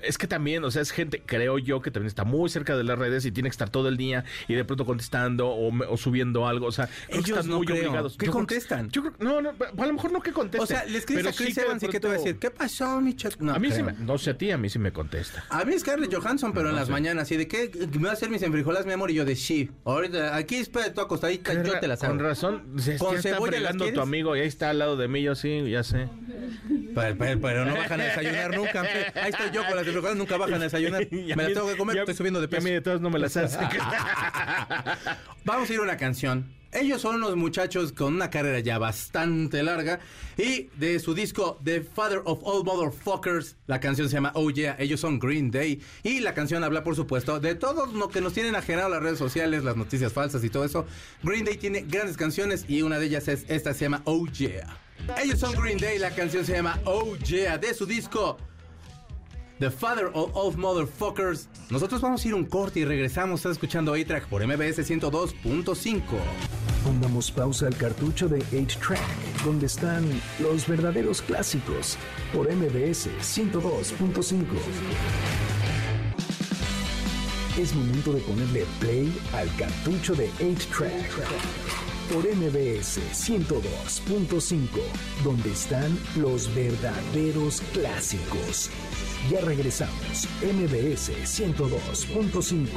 es que también, o sea, es gente, creo yo, que también está muy cerca de las redes y tiene que estar todo el día y de pronto contestando o, subiendo algo. O sea, creo que Ellos están no muy creo. obligados. ¿Qué Yo creo que- contestan? yo creo, no, no, a lo mejor no que contesten. O sea, le escribes a Chris sí que Evans y ¿qué te va a decir? ¿Qué pasó, mi chat? No a mí sí me, no sé a ti, a mí sí me contesta. A mí es Scarlett Johansson, pero en las sé. mañanas, ¿y de qué? ¿Me va a hacer mis enfrijolas, mi amor? Y yo de sí. Ahorita, aquí espera tú acostadita, yo te las Con hago. razón, se ¿Con está fregando tu amigo y ahí está al lado de mí, yo sí, ya sé. Pero, pero- pero no bajan a desayunar nunca. Ahí estoy yo con las enfrijolas, nunca bajan a desayunar. Me mí- tengo que comer, y a- estoy subiendo de y A mí peso. de todas no me las hace. Vamos a ir a una canción. Ellos son unos muchachos con una carrera ya bastante larga. Y de su disco The Father of All Motherfuckers, la canción se llama Oh Yeah. Ellos son Green Day. Y la canción habla, por supuesto, de todo lo que nos tienen ajenado las redes sociales, las noticias falsas y todo eso. Green Day tiene grandes canciones y una de ellas es esta, se llama Oh Yeah. Ellos son Green Day, la canción se llama Oh Yeah, de su disco The Father of All Motherfuckers. Nosotros vamos a ir un corte y regresamos. Estás escuchando A-Track por MBS 102.5. Pongamos pausa al cartucho de 8-Track, donde están los verdaderos clásicos, por MBS 102.5. Es momento de ponerle play al cartucho de 8-Track, por MBS 102.5, donde están los verdaderos clásicos. Ya regresamos, MBS 102.5.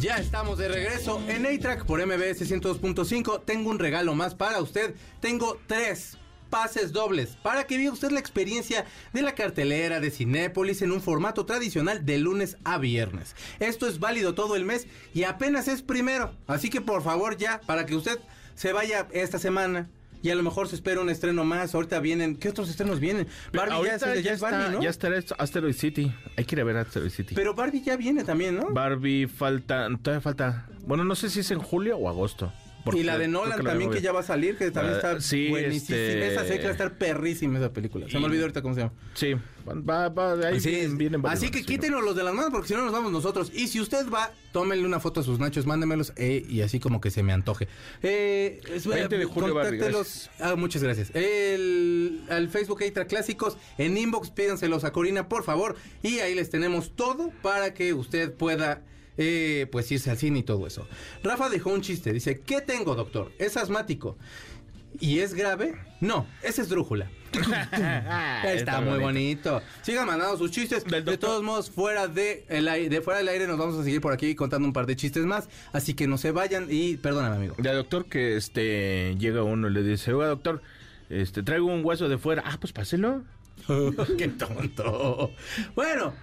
Ya estamos de regreso en A-Track por MBS 102.5. Tengo un regalo más para usted. Tengo tres pases dobles para que viva usted la experiencia de la cartelera de Cinépolis en un formato tradicional de lunes a viernes. Esto es válido todo el mes y apenas es primero. Así que por favor ya, para que usted se vaya esta semana. Y a lo mejor se espera un estreno más. Ahorita vienen. ¿Qué otros estrenos vienen? Barbie ya, es- ya es Barbie, está, ¿no? ya estará esto- Asteroid City. Hay que ir a ver Asteroid City. Pero Barbie ya viene también, ¿no? Barbie falta, todavía falta. Bueno, no sé si es en julio o agosto. Porque y la de Nolan la también que ya va a salir, que también Ah, está sí, buenísima. este- Esa sé que va a estar perrísima esa película. Se Y- me olvidó ahorita cómo se llama. Sí, va, va, de ahí Sí, vienen, así que quítenos los de las manos porque si no nos vamos nosotros. Y si usted va, tómenle una foto a sus nachos, mándemelos eh, y así como que se me antoje. Eh, es- 20 de julio, contáctelos- Ah, muchas gracias. El, al Facebook Extra Clásicos, en inbox pídanselos a Corina, por favor. Y ahí les tenemos todo para que usted pueda eh, pues irse al cine y todo eso. Rafa dejó un chiste, dice, ¿qué tengo, doctor? ¿Es asmático? ¿Y es grave? No, es drújula. Ah, Está, muy bonito. Sigan mandando sus chistes. Del De todos modos, fuera de, el ai- de fuera del aire nos vamos a seguir por aquí contando un par de chistes más. Así que no se vayan y perdóname, amigo. Ya, doctor, que este llega uno y le dice, oiga, doctor, este traigo un hueso de fuera. Ah, pues páselo. Qué tonto. Bueno,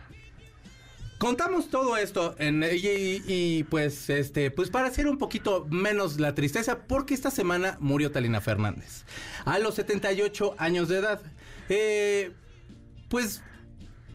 Contamos todo esto en, y, y- pues este pues para hacer un poquito menos la tristeza porque esta semana murió Talina Fernández a los 78 años de edad. Eh, pues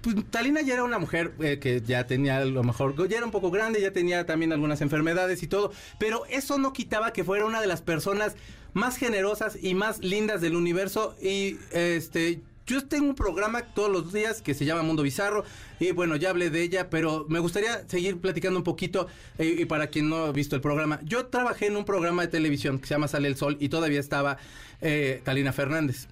pues, Talina ya era una mujer eh, que ya tenía a lo mejor, ya era un poco grande, ya tenía también algunas enfermedades y todo, pero eso no quitaba que fuera una de las personas más generosas y más lindas del universo y este yo tengo un programa todos los días que se llama Mundo Bizarro y bueno, ya hablé de ella, pero me gustaría seguir platicando un poquito eh, y para quien no ha visto el programa. Yo trabajé en un programa de televisión que se llama Sale el Sol y todavía estaba eh, Talina Fernández.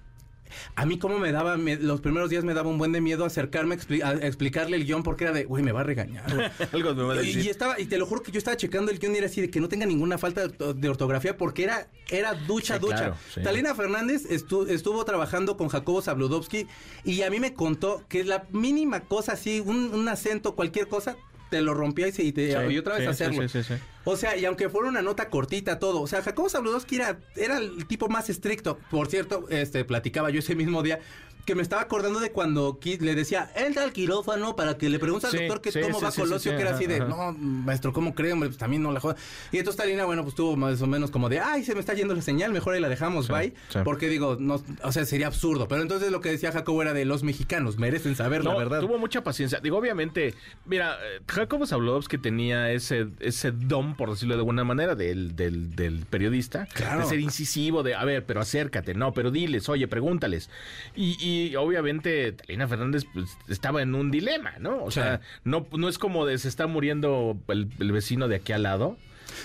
A mí como me daba, me- los primeros días me daba un buen de miedo acercarme a, expli- a explicarle el guion porque era de, uy, me va a regañar. güey". Algo me va a y, decir. y estaba, y te lo juro que yo estaba checando el guion y era así de que no tenga ninguna falta de, de ortografía porque era, era ducha, Sí, ducha. claro, sí. Talina Fernández estu- estuvo trabajando con Jacobo Zabludovsky y a mí me contó que la mínima cosa así, un, un acento, cualquier cosa, te lo rompía y, se- y te, Sí, y otra vez sí, hacerlo. sí, sí, sí, sí. O sea, y aunque fuera una nota cortita, todo. O sea, Jacobo Zabludowski era, era el tipo más estricto. Por cierto, este, platicaba yo ese mismo día que me estaba acordando de cuando le decía, entra al quirófano para que le pregunte al Sí, doctor que sí, cómo sí, va Colosio, que era ajá, así de, no, maestro, ¿cómo cree, hombre? Pues también no la joda. Y entonces Talina, bueno, pues tuvo más o menos como de, ay, se me está yendo la señal, mejor ahí la dejamos, bye. Porque digo, no, o sea, sería absurdo. Pero entonces lo que decía Jacobo era de los mexicanos, merecen saber la No, verdad. tuvo mucha paciencia. Digo, obviamente, mira, eh, Jacobo Zabludovsky tenía ese, ese don, por decirlo de alguna manera, del, del, del periodista. Claro. De ser incisivo, de, a ver, pero acércate, no, pero diles, oye, pregúntales. Y, y obviamente, Talina Fernández pues, estaba en un dilema, ¿no? O sea, no, no es como de se está muriendo el, el vecino de aquí al lado.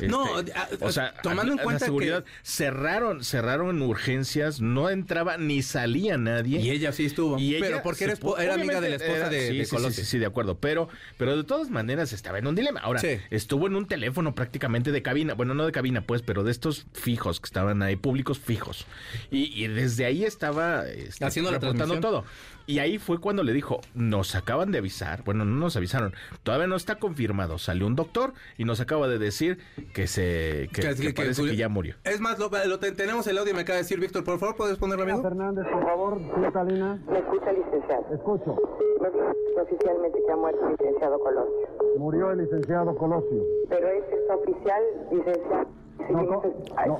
No, Este, a- o sea, tomando en la cuenta que- seguridad, cerraron, cerraron urgencias, no entraba ni salía nadie. Y ella sí estuvo. Y ella pero porque era, amiga de la esposa era- de, sí, de sí. Sí, de acuerdo. Pero, pero de todas maneras estaba en un dilema. Ahora, Sí. estuvo en un teléfono prácticamente de cabina. Bueno, no de cabina, pues, pero de estos fijos que estaban ahí, públicos fijos. Y, y desde ahí estaba este, Haciendo la reportando transmisión. todo. Y ahí fue cuando le dijo, nos acaban de avisar, bueno, no nos avisaron, todavía no está confirmado. Salió un doctor y nos acaba de decir que se que, Que- que que- parece que- que ya murió. Es más, lo, lo te- tenemos el audio y me acaba de decir, Víctor, por favor, ¿puedes ponerlo, amigo? Fernández, por favor, señor Talina. ¿Me escucha, licenciado? Escucho. Dice oficialmente que ha muerto el licenciado Colosio. Murió el licenciado Colosio. Pero es extraoficial, licenciado. No, no.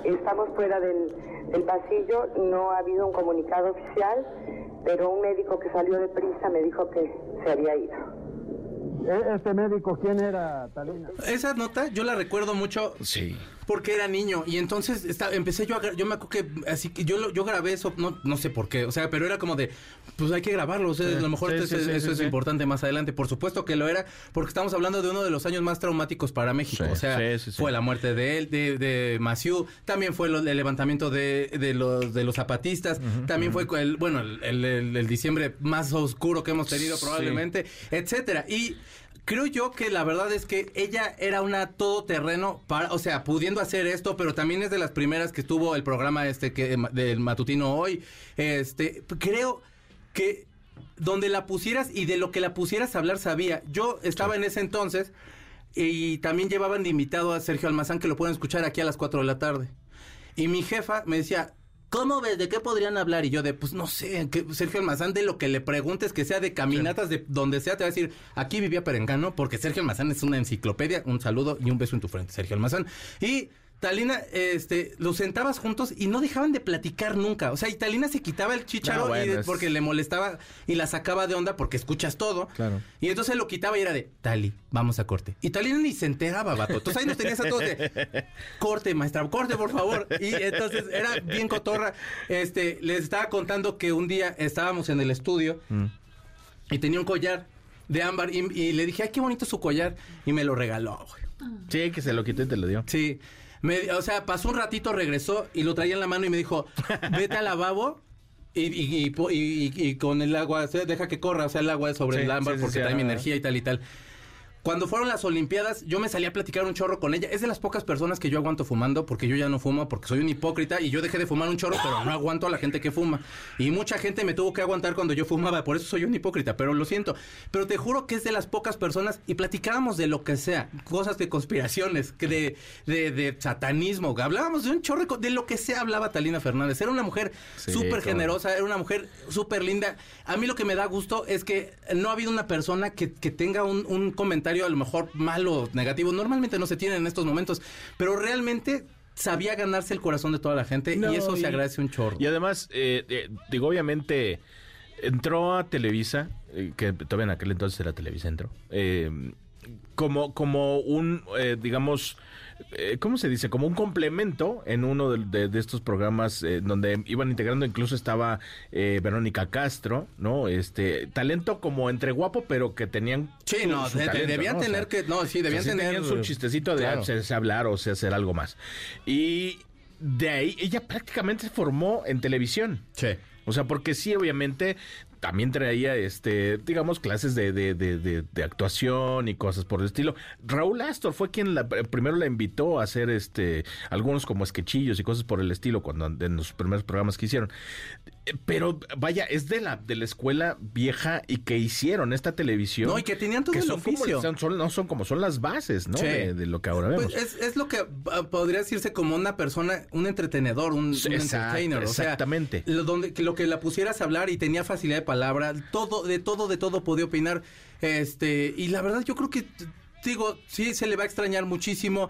Estamos fuera del, del pasillo, no ha habido un comunicado oficial, pero un médico que salió de prisa me dijo que se había ido. E- ¿Este médico quién era, Talina? Esa nota yo la recuerdo mucho Sí. Porque era niño. Y entonces está, empecé yo a yo me acuerdo que así que yo lo- yo grabé eso no no sé por qué o sea pero era como de pues hay que grabarlo o sea, a lo mejor sí, esto sí, es- sí, eso sí, es sí. importante más adelante. Por supuesto que lo era porque estamos hablando de uno de los años más traumáticos para México. Sí, o sea sí, sí, sí. fue la muerte de él de de Maciú también fue lo- el levantamiento de, de los de los zapatistas también fue el bueno el, el- el- el diciembre más oscuro que hemos tenido Sí. probablemente etcétera. Y Creo yo que la verdad es que ella era una todoterreno para, o sea, pudiendo hacer esto, pero también es de las primeras que estuvo el programa este que del matutino hoy. Este, creo que donde la pusieras y de lo que la pusieras a hablar sabía. Yo estaba en ese entonces y también llevaban de invitado a Sergio Almazán que lo pueden escuchar aquí a las 4 de la tarde. Y mi jefa me decía, ¿cómo ves? ¿De qué podrían hablar? Y yo de, pues no sé, que Sergio Almazán de lo que le preguntes, que sea de caminatas, de donde sea, te va a decir, aquí vivía Perengano, porque Sergio Almazán es una enciclopedia. Un saludo y un beso en tu frente, Sergio Almazán. Y Talina, este, los sentabas juntos y no dejaban de platicar nunca. O sea, y Talina se quitaba el chicharo No, bueno, y de- es- porque le molestaba y la sacaba de onda porque escuchas todo. Claro. Y entonces lo quitaba y era de, Tali, vamos a corte. Y Talina ni se enteraba, vato. Entonces ahí nos tenías a todos de, corte, maestra, corte, por favor. Y entonces era bien cotorra. Este, les estaba contando que un día estábamos en el estudio y tenía un collar de ámbar y, y le dije, ay, qué bonito su collar. Y me lo regaló, güey. Sí, que se lo quitó y te lo dio. Sí. Me- o sea, pasó un ratito, regresó y lo traía en la mano y me dijo, vete al lavabo y, con el agua, deja que corra, o sea, el agua sobre Sí, el ámbar sí, sí, porque trae mi energía y tal y tal. Cuando fueron las Olimpiadas, yo me salí a platicar un chorro con ella. Es de las pocas personas que yo aguanto fumando, porque yo ya no fumo, porque soy un hipócrita y yo dejé de fumar un chorro, pero no aguanto a la gente que fuma. Y mucha gente me tuvo que aguantar cuando yo fumaba, por eso soy un hipócrita, pero lo siento. Pero te juro que es de las pocas personas y platicábamos de lo que sea, cosas de conspiraciones, que de, de, de satanismo, hablábamos de un chorro, de lo que sea hablaba Talina Fernández. Era una mujer súper generosa, era una mujer súper linda. A mí lo que me da gusto es que no ha habido una persona que, que tenga un, un comentario a lo mejor malo, negativo. Normalmente no se tiene en estos momentos, pero realmente sabía ganarse el corazón de toda la gente No, y eso y- se agradece un chorro. Y además, eh, eh, digo, obviamente, entró a Televisa, eh, que todavía en aquel entonces era Televisa, entró, eh, como, como un, eh, digamos, eh, ¿cómo se dice? Como un complemento en uno de, de- de estos programas eh, donde iban integrando, incluso estaba eh, Verónica Castro, ¿no? Este, talento como entre guapo, pero que tenían... Sí, no, de- talento, debían ¿no? O tener que- no, sí, debían o sea, tener- tenían su chistecito de Claro. ah, sé- sé hablar o sé hacer algo más. Y de ahí ella prácticamente se formó en televisión. Sí. O sea, porque sí, obviamente, también traía, este, digamos, clases de, de, de, de- actuación y cosas por el estilo. Raúl Astor fue quien la- primero la invitó a hacer, este, algunos como sketchillos y cosas por el estilo cuando en los primeros programas que hicieron. Eh, Pero vaya, es de la de la escuela vieja y que hicieron esta televisión. No, y que tenían todo el son como- oficio. son, son- no son como son las bases, ¿no? Sí. De, de lo que ahora vemos. Pues es, es lo que ah, podría decirse como una persona, un entretenedor, un, entertainer. O sea, exactamente. lo, donde, que lo que la pusieras a hablar y tenía facilidad de palabra, todo, de todo, de todo podía opinar. Este, y la verdad, yo creo que, digo, sí se le va a extrañar muchísimo,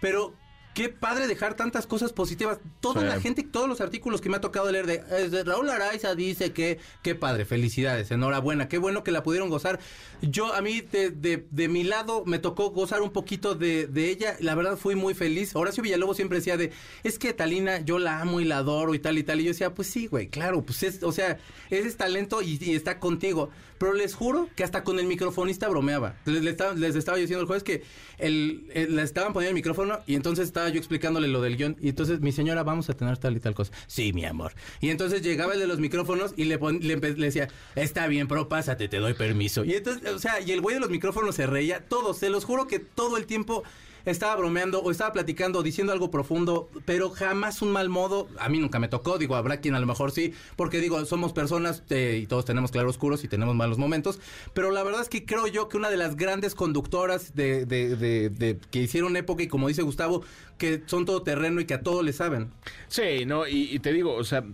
pero. Qué padre dejar tantas cosas positivas. Toda Sí. la gente, todos los artículos que me ha tocado leer de, eh, de Raúl Araiza dice que, qué padre, felicidades, enhorabuena, qué bueno que la pudieron gozar. Yo, a mí, de, de, de mi lado, me tocó gozar un poquito de, de ella. La verdad, fui muy feliz. Horacio Villalobos siempre decía de, es que Talina, yo la amo y la adoro y tal y tal. Y yo decía, pues sí, güey, claro, pues es, o sea, ese es talento y, y está contigo. Pero les juro que hasta con el microfonista bromeaba. Les, les estaba, les diciendo el jueves que el, el- le estaban poniendo el micrófono y entonces estaba yo explicándole lo del guion. Y entonces, mi señora, vamos a tener tal y tal cosa. Sí, mi amor. Y entonces llegaba el de los micrófonos y le, pon- le, le decía, está bien, pero pásate, te doy permiso. Y entonces, o sea, y el güey de los micrófonos se reía. Todos, se los juro que todo el tiempo estaba bromeando o estaba platicando o diciendo algo profundo, pero jamás un mal modo. A mí nunca me tocó, digo, habrá quien a lo mejor sí, porque digo, somos personas eh, y todos tenemos claroscuros y tenemos malos momentos, pero la verdad es que creo yo que una de las grandes conductoras de, de- de- de- que hicieron época y como dice Gustavo, que son todoterreno y que a todo le saben. Sí, no, y, y te digo, o sea,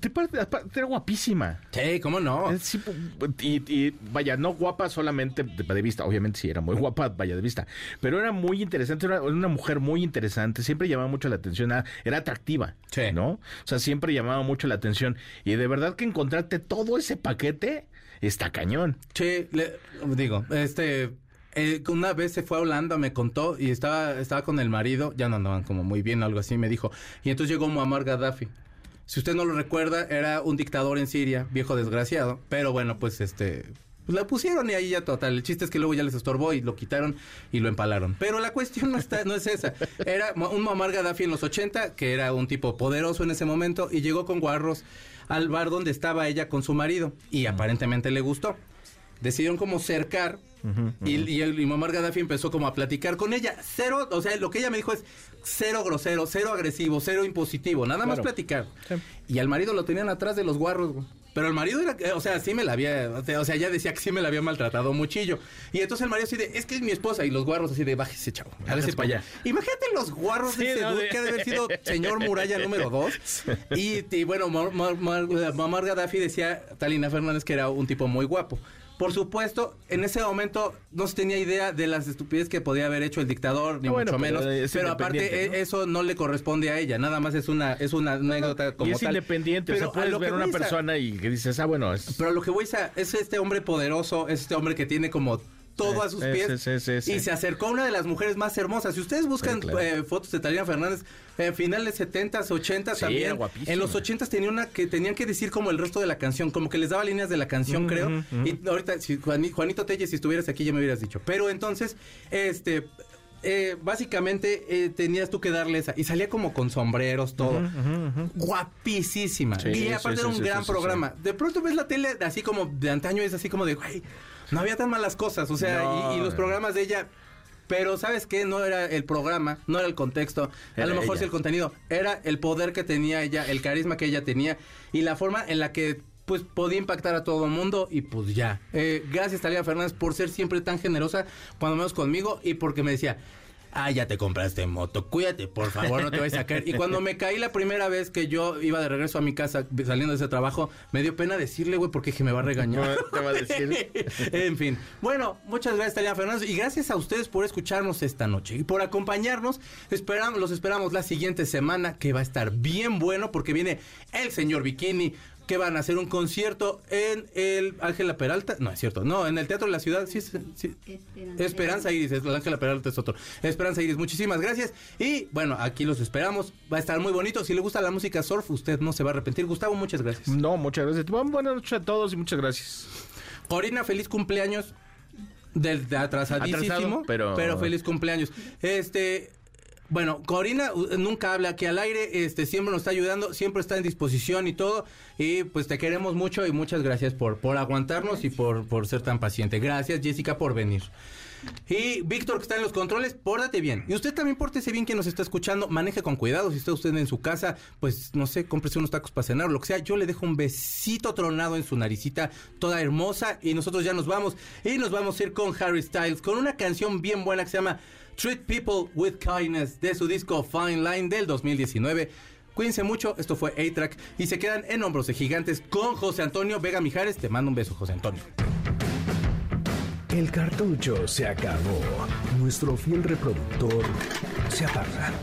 te era guapísima. Sí, ¿cómo no? Eh, sí, y, y, vaya, no guapa solamente de, de vista, obviamente sí era muy guapa, vaya de vista, pero era muy interesante, era una mujer muy interesante, siempre llamaba mucho la atención, era, era atractiva, Sí. ¿no? O sea, siempre llamaba mucho la atención y de verdad que encontrarte todo ese paquete está cañón. Sí, le- digo, este, eh, una vez se fue a Holanda, me contó, y estaba, estaba con el marido, ya no andaban como muy bien, algo así, me dijo. Y entonces llegó Muammar Gaddafi. Si usted no lo recuerda, era un dictador en Siria, viejo desgraciado, pero bueno, pues este... pues la pusieron y ahí ya total. El chiste es que luego ya les estorbó y lo quitaron y lo empalaron. Pero la cuestión no está, no es esa. Era un Muammar Gaddafi en los 80, que era un tipo poderoso en ese momento, y llegó con guarros al bar donde estaba ella con su marido. Y aparentemente le gustó decidieron como cercar y, y el y Muammar Gaddafi empezó como a platicar con ella. Cero, o sea, lo que ella me dijo es cero grosero, cero agresivo, cero impositivo, nada más platicar. Y al marido lo tenían atrás de los guarros, güey. Pero el marido era, eh, o sea, sí me la había, o sea, ya decía que sí me la había maltratado muchillo. Y entonces el marido así de, es que es mi esposa. Y los guarros así de, bájese, chavo. Hágase pa' allá. Imagínate los guarros Sí, de ese no, dude de- que ha de haber sido señor Muralla número dos. Y, y bueno, Mar- Mar- Mar- Muammar Gaddafi decía, Talina Fernández, que era un tipo muy guapo. Por supuesto, en ese momento no se tenía idea de las estupideces que podía haber hecho el dictador, ni Ah, mucho pero menos. Pero aparte, eso no le corresponde a ella. Nada más es una, es una anécdota como y es tal. independiente, Pero o sea, puedes ver una a- persona y que dices, ah, bueno, es... pero lo que voy a es este hombre poderoso, es este hombre que tiene como todo a sus pies. sí, sí, sí. Y se acercó a una de las mujeres más hermosas. Si ustedes buscan claro. eh, fotos de Talina Fernández, eh, finales 70s, 80s Sí, también. En los 80s tenía una que tenían que decir como el resto de la canción, como que les daba líneas de la canción, creo. Y ahorita, si Juani- Juanito Telles, si estuvieras aquí ya me hubieras dicho. Pero entonces, este eh, básicamente eh, tenías tú que darle esa. Y salía como con sombreros, todo. Guapísima. Sí, y aparte sí, era un sí, gran programa. De pronto ves la tele así como de antaño, es así como de, güey, no había tan malas cosas. O sea, No, y, y los programas de ella. Pero ¿sabes qué? No era el programa, no era el contexto, a lo mejor ella. sí el contenido, era el poder que tenía ella, el carisma que ella tenía y la forma en la que pues podía impactar a todo el mundo y pues ya. Eh, gracias Talía Fernández por ser siempre tan generosa cuando menos conmigo y porque me decía, ah, ya te compraste moto, cuídate, por favor, no te vayas a caer. Y cuando me caí la primera vez que yo iba de regreso a mi casa saliendo de ese trabajo, me dio pena decirle, güey, porque dije, me va a regañar. Te va a decir. en fin. Bueno, muchas gracias, Talía Fernández. Y gracias a ustedes por escucharnos esta noche y por acompañarnos. Esperamos, los esperamos la siguiente semana, que va a estar bien bueno, porque viene el señor Bikini. Que van a hacer un concierto en el Ángela Peralta. No, es cierto. No, en el Teatro de la Ciudad. Sí, sí, sí. Esperanza Iris. es- El Ángela Peralta es otro. Esperanza Iris. Muchísimas gracias. Y bueno, aquí los esperamos. Va a estar muy bonito. Si le gusta la música surf, usted no se va a arrepentir. Gustavo, muchas gracias. No, muchas gracias. Bueno, Buenas noches a todos y muchas gracias. Corina, feliz cumpleaños. Del de atrasadísimo, Atrasado, pero- pero feliz cumpleaños. Este, bueno, Corina nunca habla aquí al aire, este siempre nos está ayudando, siempre está en disposición y todo y pues te queremos mucho y muchas gracias por por aguantarnos y por por ser tan paciente. Gracias, Jessica por venir. Y Víctor, que está en los controles, pórtate bien. Y usted también pórtese bien quien nos está escuchando. Maneje con cuidado. Si está usted en su casa, pues no sé, cómprese unos tacos para cenar o lo que sea. Yo le dejo un besito tronado en su naricita, toda hermosa. Y nosotros ya nos vamos. Y nos vamos a ir con Harry Styles, con una canción bien buena que se llama Treat People with Kindness de su disco Fine Line del 2019. Cuídense mucho, esto fue A-Track y se quedan en hombros de gigantes con José Antonio Vega Mijares. Te mando un beso, José Antonio. El cartucho se acabó. Nuestro fiel reproductor se apaga.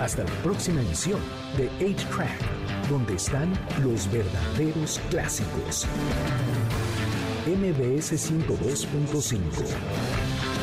Hasta la próxima emisión de 8-Track, donde están los verdaderos clásicos. MBS 102.5